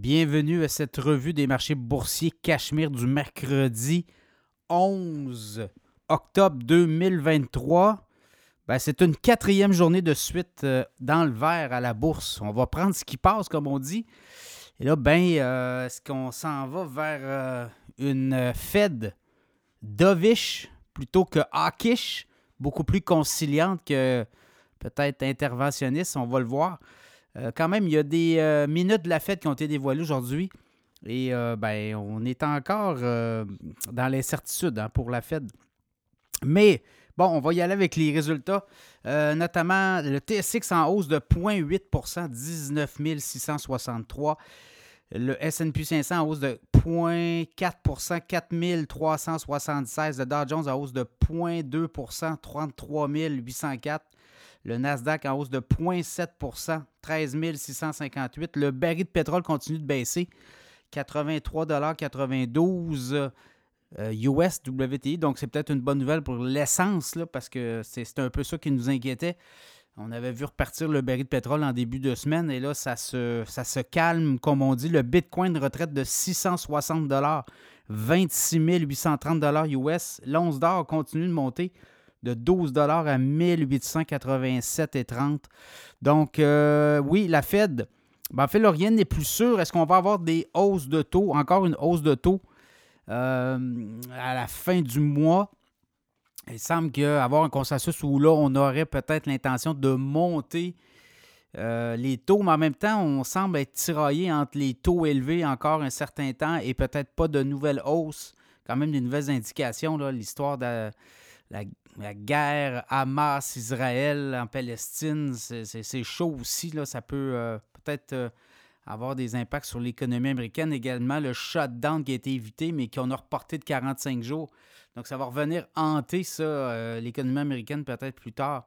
Bienvenue à cette revue des marchés boursiers Cachemire du mercredi 11 octobre 2023. Ben, c'est une quatrième journée de suite euh, dans le vert à la bourse. On va prendre ce qui passe, comme on dit. Et là, ben, euh, est-ce qu'on s'en va vers euh, une Fed dovish plutôt que hawkish, beaucoup plus conciliante que peut-être interventionniste, on va le voir. Euh, quand même, il y a des euh, minutes de la fête qui ont été dévoilées aujourd'hui. Et euh, ben, on est encore dans l'incertitude hein, pour la Fed. Mais bon, on va y aller avec les résultats, notamment le TSX en hausse de 0,8% 19 663. Le SP 500 en hausse de 0,4% 4 376. Le Dow Jones en hausse de 0,2% 33 804. Le Nasdaq en hausse de 0,7% 13 658 Le baril de pétrole continue de baisser. 83,92 US WTI. Donc, c'est peut-être une bonne nouvelle pour l'essence, parce que c'est un peu ça qui nous inquiétait. On avait vu repartir le baril de pétrole en début de semaine et là, ça se, ça se calme, comme on dit. Le Bitcoin retraite de 660 26 830 US. L'once d'or continue de monter de 12 à 1887,30. Donc, euh, oui, la Fed, ben, en fait, rien n'est plus sûr. Est-ce qu'on va avoir des hausses de taux, encore une hausse de taux euh, à la fin du mois? Il semble qu'avoir un consensus où là, on aurait peut-être l'intention de monter euh, les taux, mais en même temps, on semble être tiraillé entre les taux élevés encore un certain temps et peut-être pas de nouvelles hausses. Quand même des nouvelles indications, l'histoire de la, guerre Hamas-Israël en Palestine, c'est chaud aussi. Là. Ça peut euh, peut-être euh, avoir des impacts sur l'économie américaine. Également, le shutdown qui a été évité, mais qu'on a reporté de 45 jours. Donc, ça va revenir hanter ça, euh, l'économie américaine peut-être plus tard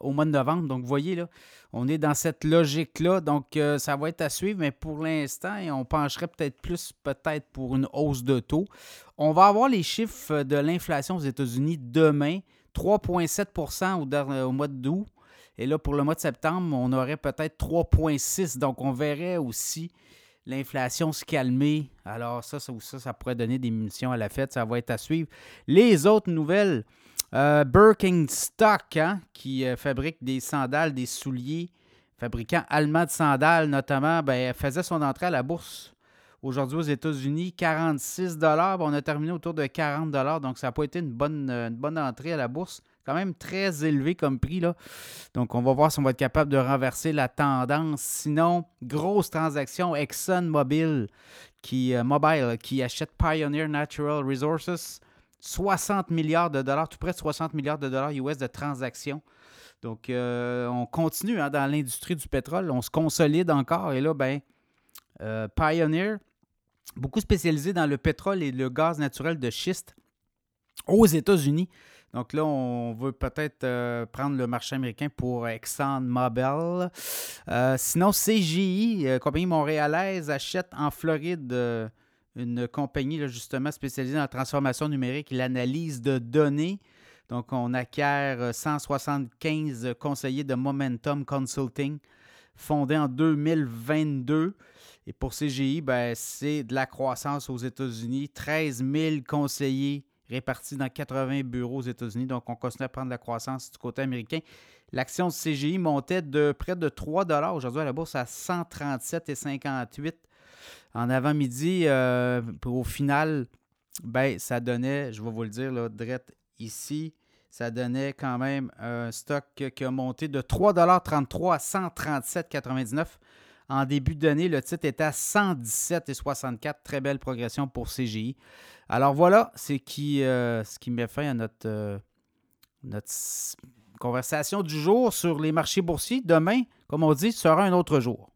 au mois de novembre. Donc, vous voyez, là, on est dans cette logique-là. Donc, euh, ça va être à suivre, mais pour l'instant, on pencherait peut-être plus peut-être pour une hausse de taux. On va avoir les chiffres de l'inflation aux États-Unis demain, 3,7 au, au mois d'août. Et là, pour le mois de septembre, on aurait peut-être 3,6. Donc, on verrait aussi l'inflation se calmer. Alors, ça, ça, ça, ça pourrait donner des munitions à la fête. Ça va être à suivre. Les autres nouvelles, euh, Birkenstock, hein, qui euh, fabrique des sandales, des souliers, fabricant allemand de sandales notamment, ben, faisait son entrée à la bourse aujourd'hui aux États-Unis, 46 On a terminé autour de 40 donc ça n'a pas été une bonne, bonne entrée à la bourse. Quand même très élevé comme prix. Là. Donc, on va voir si on va être capable de renverser la tendance. Sinon, grosse transaction, ExxonMobil qui, euh, Mobile, qui achète Pioneer Natural Resources 60 milliards de dollars, tout près de 60 milliards de dollars US de transactions. Donc, euh, on continue hein, dans l'industrie du pétrole, on se consolide encore. Et là, ben, euh, Pioneer, beaucoup spécialisé dans le pétrole et le gaz naturel de schiste aux États-Unis. Donc là, on veut peut-être euh, prendre le marché américain pour ExxonMobil. sinon, CGI, compagnie montréalaise, achète en Floride une compagnie justement spécialisée dans la transformation numérique et l'analyse de données. Donc, on acquiert 175 euh, conseillers de Momentum Consulting, fondé en 2022. Et pour CGI, ben, c'est de la croissance aux États-Unis. 13 000 conseillers répartis dans 80 bureaux aux États-Unis. Donc, on continue à prendre la croissance du côté américain. L'action de CGI montait de près de 3 aujourd'hui à la bourse à 137,58 en avant-midi, euh, au final, ben, ça donnait, je vais vous le dire, là, direct ici, ça donnait quand même un stock qui a monté de 3,33 à 137,99. En début d'année, le titre était à 117,64. Très belle progression pour CGI. Alors voilà, c'est qui, euh, ce qui met fin à notre, euh, notre conversation du jour sur les marchés boursiers. Demain, comme on dit, sera un autre jour.